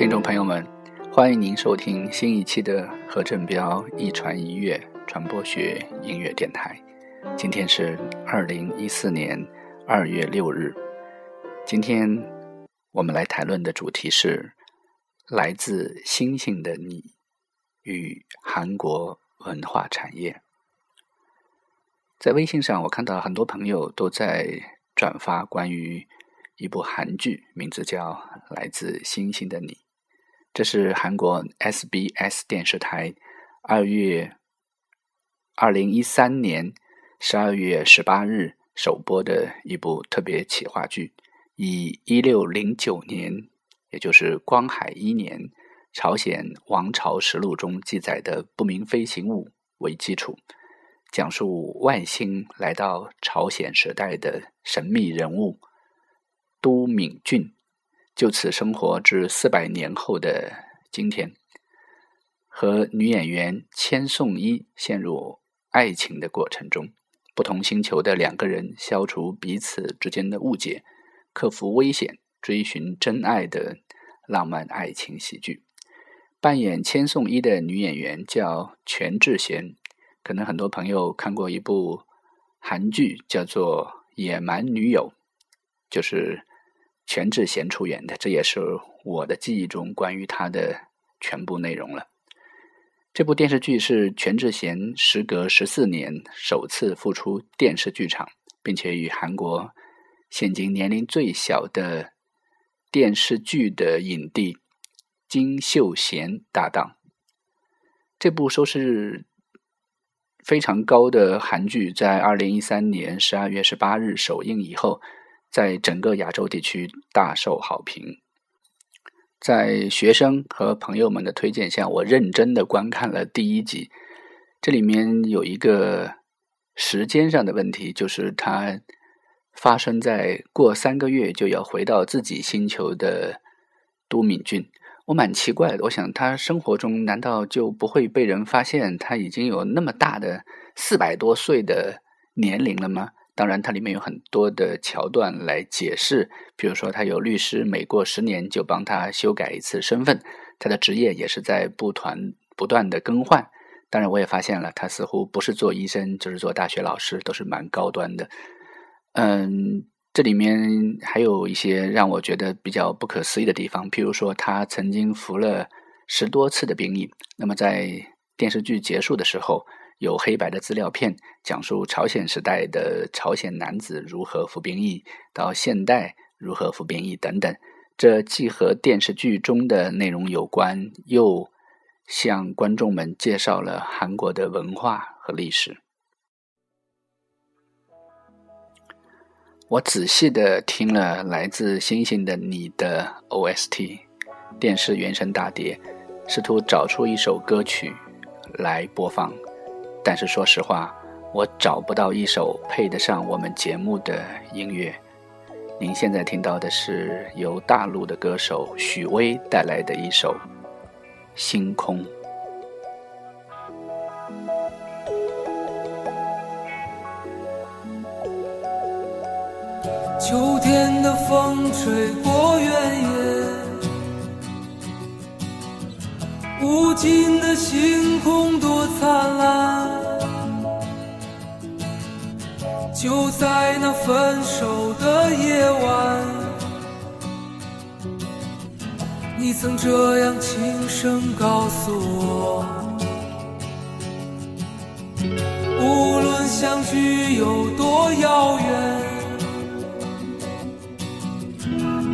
听众朋友们，欢迎您收听新一期的何振彪一传一乐传播学音乐电台。今天是二零一四年二月六日。今天我们来谈论的主题是来自星星的你与韩国文化产业。在微信上，我看到很多朋友都在转发关于一部韩剧，名字叫《来自星星的你》。这是韩国 SBS 电视台二月二零一三年十二月十八日首播的一部特别企划剧，以一六零九年，也就是光海一年，朝鲜王朝实录中记载的不明飞行物为基础，讲述外星来到朝鲜时代的神秘人物都敏俊。就此生活至四百年后的今天，和女演员千颂伊陷入爱情的过程中，不同星球的两个人消除彼此之间的误解，克服危险，追寻真爱的浪漫爱情喜剧。扮演千颂伊的女演员叫全智贤，可能很多朋友看过一部韩剧，叫做《野蛮女友》，就是。全智贤出演的，这也是我的记忆中关于他的全部内容了。这部电视剧是全智贤时隔十四年首次复出电视剧场，并且与韩国现今年龄最小的电视剧的影帝金秀贤搭档。这部收视非常高的韩剧，在二零一三年十二月十八日首映以后。在整个亚洲地区大受好评。在学生和朋友们的推荐下，我认真的观看了第一集。这里面有一个时间上的问题，就是它发生在过三个月就要回到自己星球的都敏俊。我蛮奇怪的，我想他生活中难道就不会被人发现他已经有那么大的四百多岁的年龄了吗？当然，它里面有很多的桥段来解释，比如说他有律师，每过十年就帮他修改一次身份，他的职业也是在不团不断的更换。当然，我也发现了，他似乎不是做医生，就是做大学老师，都是蛮高端的。嗯，这里面还有一些让我觉得比较不可思议的地方，譬如说他曾经服了十多次的兵役，那么在电视剧结束的时候。有黑白的资料片，讲述朝鲜时代的朝鲜男子如何服兵役，到现代如何服兵役等等。这既和电视剧中的内容有关，又向观众们介绍了韩国的文化和历史。我仔细的听了来自星星的你的 OST 电视原声大碟，试图找出一首歌曲来播放。但是说实话，我找不到一首配得上我们节目的音乐。您现在听到的是由大陆的歌手许巍带来的一首《星空》。秋天的风吹过原野，无尽的星空多灿烂。就在那分手的夜晚，你曾这样轻声告诉我：无论相聚有多遥远，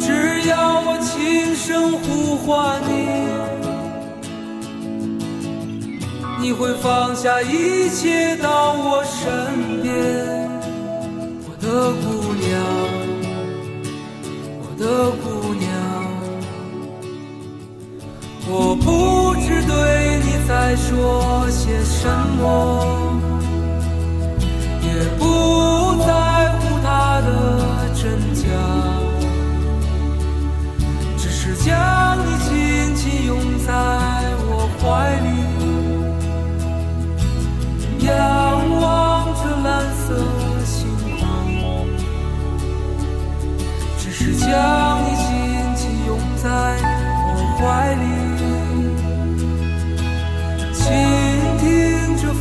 只要我轻声呼唤你，会放下一切到我身边。我的姑娘，我的姑娘，我不知对你在说些什么，也不在乎它的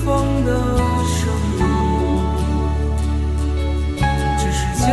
风的声音，只是将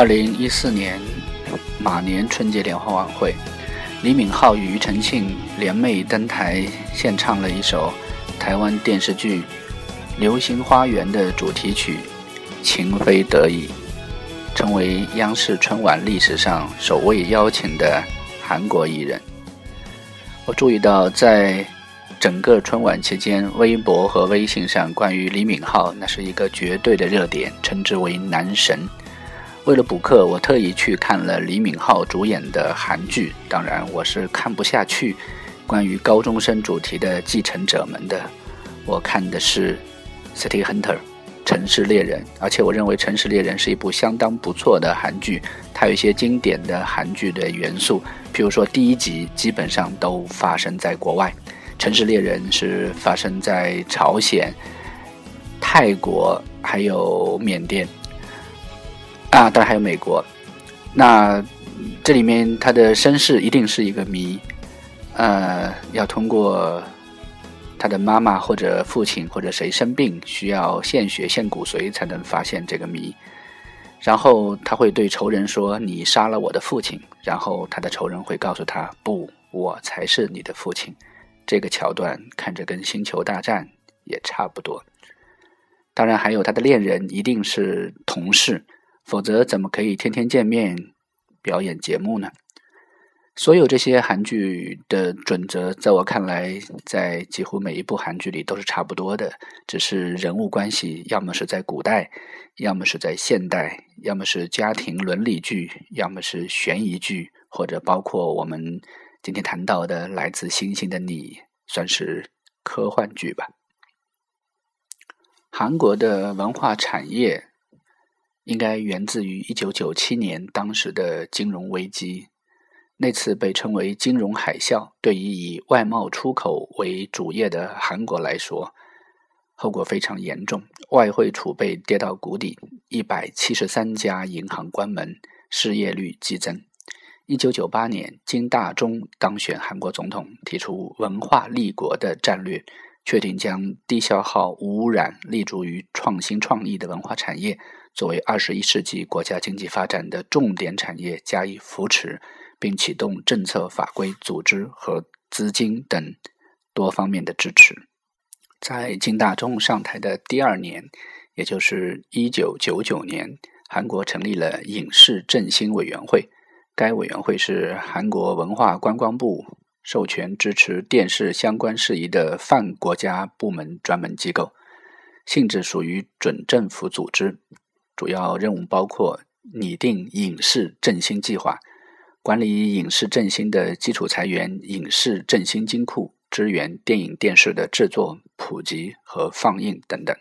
二零一四年马年春节联欢晚会，李敏镐与庾澄庆联袂登台献唱了一首台湾电视剧《流星花园》的主题曲《情非得已》，成为央视春晚历史上首位邀请的韩国艺人。我注意到，在整个春晚期间，微博和微信上关于李敏镐那是一个绝对的热点，称之为男神。为了补课，我特意去看了李敏镐主演的韩剧。当然，我是看不下去关于高中生主题的《继承者们》的。我看的是《City Hunter》城市猎人，而且我认为《城市猎人》是一部相当不错的韩剧。它有一些经典的韩剧的元素，比如说第一集基本上都发生在国外，《城市猎人》是发生在朝鲜、泰国还有缅甸。啊，当然还有美国。那这里面他的身世一定是一个谜，呃，要通过他的妈妈或者父亲或者谁生病，需要献血献骨髓才能发现这个谜。然后他会对仇人说：“你杀了我的父亲。”然后他的仇人会告诉他：“不，我才是你的父亲。”这个桥段看着跟《星球大战》也差不多。当然，还有他的恋人一定是同事。否则，怎么可以天天见面表演节目呢？所有这些韩剧的准则，在我看来，在几乎每一部韩剧里都是差不多的，只是人物关系要么是在古代，要么是在现代，要么是家庭伦理剧，要么是悬疑剧，或者包括我们今天谈到的《来自星星的你》，算是科幻剧吧。韩国的文化产业。应该源自于一九九七年当时的金融危机，那次被称为金融海啸。对于以外贸出口为主业的韩国来说，后果非常严重，外汇储备跌到谷底，一百七十三家银行关门，失业率激增。一九九八年，金大中当选韩国总统，提出文化立国的战略。确定将低消耗、无污染、立足于创新创意的文化产业作为二十一世纪国家经济发展的重点产业加以扶持，并启动政策、法规、组织和资金等多方面的支持。在金大中上台的第二年，也就是一九九九年，韩国成立了影视振兴委员会。该委员会是韩国文化观光部授权支持电视相关事宜的泛国家部门专门机构，性质属于准政府组织。主要任务包括拟定影视振兴计划，管理影视振兴的基础财源影视振兴金库，支援电影电视的制作、普及和放映等等。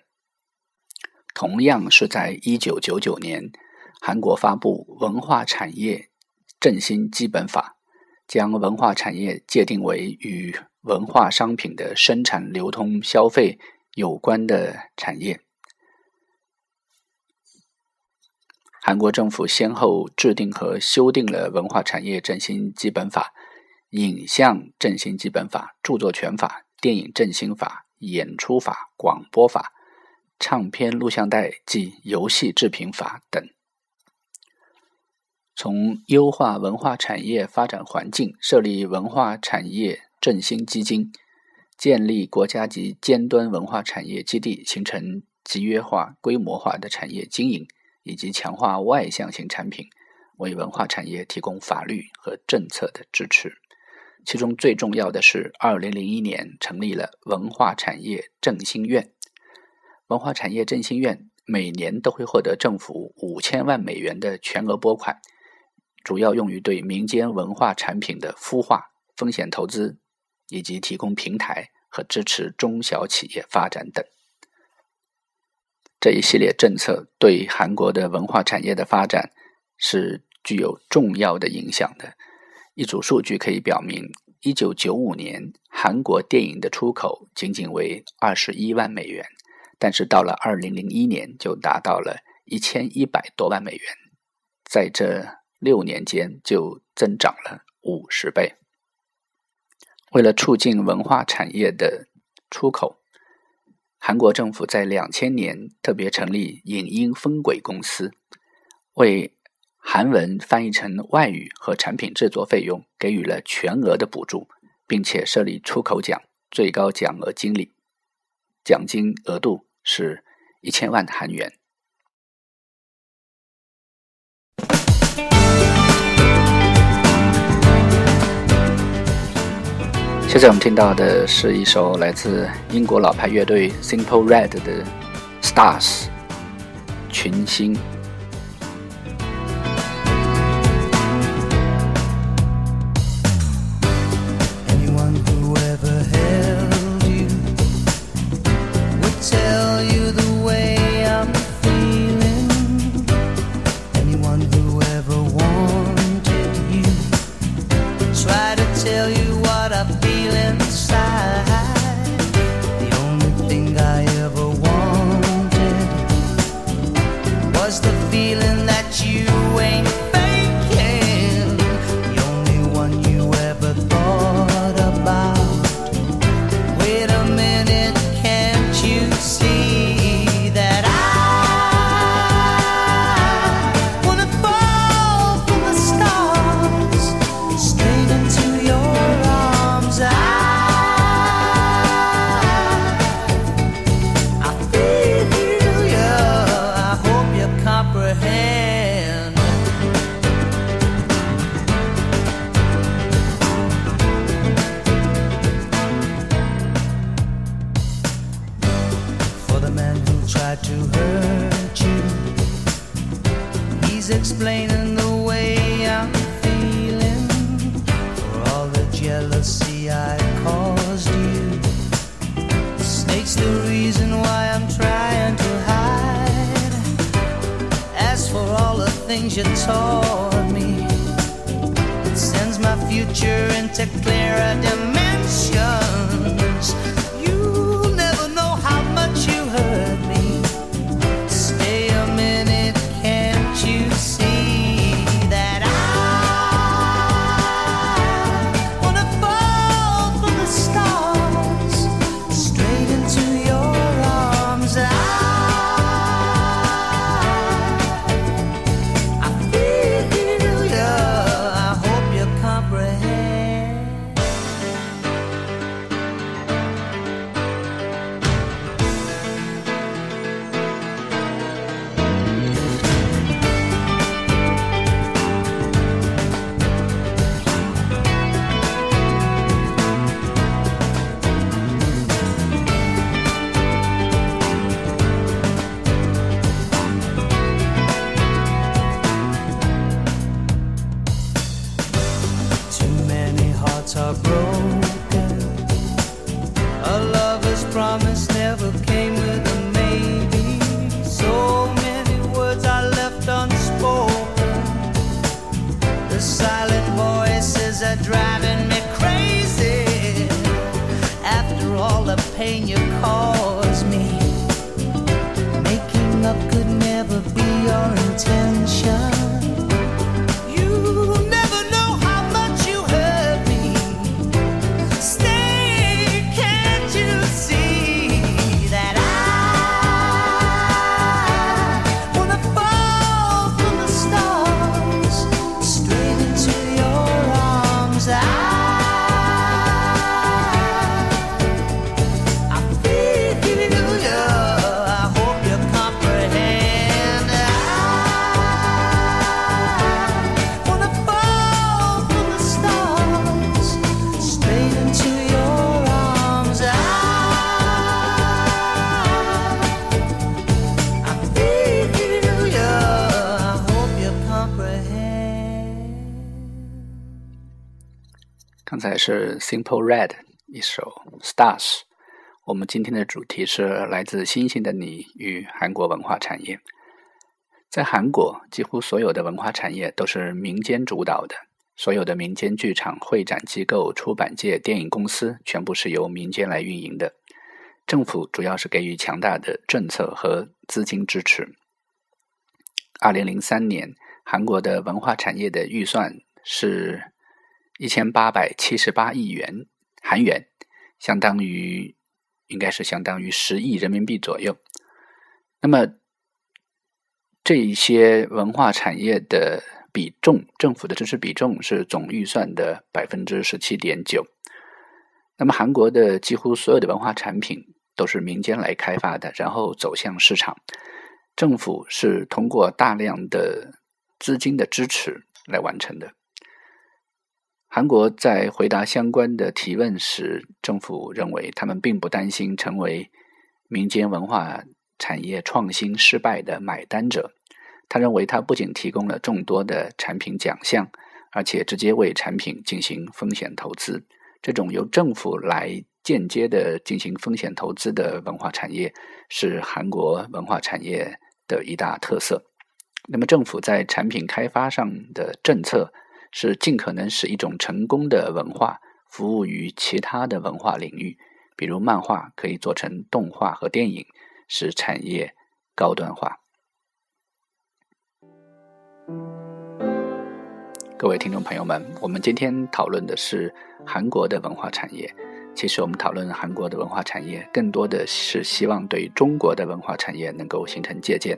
同样是在一九九九年，韩国发布文化产业振兴基本法，将文化产业界定为与文化商品的生产、流通、消费有关的产业。韩国政府先后制定和修订了《文化产业振兴基本法》《影像振兴基本法》《著作权法》《电影振兴法》《演出法》《广播法》《唱片录像带及游戏制品法》等，从优化文化产业发展环境、设立文化产业振兴基金、建立国家级尖端文化产业基地，形成集约化、规模化的产业经营。以及强化外向型产品，为文化产业提供法律和政策的支持。其中最重要的是，二零零一年成立了文化产业振兴院。文化产业振兴院每年都会获得政府五千万美元的全额拨款，主要用于对民间文化产品的孵化、风险投资，以及提供平台和支持中小企业发展等。这一系列政策对韩国的文化产业的发展是具有重要的影响的。一组数据可以表明，一九九五年韩国电影的出口仅仅为二十一万美元，但是到了二零零一年就达到了一千一百多万美元，在这六年间就增长了五十倍。为了促进文化产业的出口。韩国政府在两千年特别成立影音分轨公司，为韩文翻译成外语和产品制作费用给予了全额的补助，并且设立出口奖，最高奖额经理奖金额度是一千万韩元。现在我们听到的是一首来自英国老牌乐队 Simple Red 的《Stars》群星。Snake's the reason why I'm trying to hide. As for all the things you taught me, it sends my future into clearer dimensions. Driving me crazy. After all the pain you 刚才是 Simple Red 一首 Stars。我们今天的主题是来自星星的你与韩国文化产业。在韩国，几乎所有的文化产业都是民间主导的，所有的民间剧场、会展机构、出版界、电影公司全部是由民间来运营的。政府主要是给予强大的政策和资金支持。二零零三年，韩国的文化产业的预算是一千八百七十八亿元韩元，相当于应该是相当于十亿人民币左右。那么这一些文化产业的比重，政府的支持比重是总预算的百分之十七点九。那么韩国的几乎所有的文化产品都是民间来开发的，然后走向市场。政府是通过大量的资金的支持来完成的。韩国在回答相关的提问时，政府认为他们并不担心成为民间文化产业创新失败的买单者。他认为，他不仅提供了众多的产品奖项，而且直接为产品进行风险投资。这种由政府来间接的进行风险投资的文化产业，是韩国文化产业的一大特色。那么，政府在产品开发上的政策是尽可能使一种成功的文化服务于其他的文化领域，比如漫画可以做成动画和电影，使产业高端化。各位听众朋友们，我们今天讨论的是韩国的文化产业。其实，我们讨论韩国的文化产业，更多的是希望对中国的文化产业能够形成借鉴。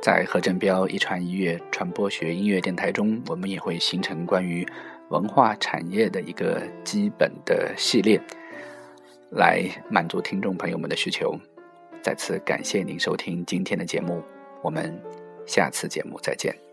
在何振彪一传一乐传播学音乐电台中，我们也会形成关于文化产业的一个基本的系列，来满足听众朋友们的需求。再次感谢您收听今天的节目，我们下次节目再见。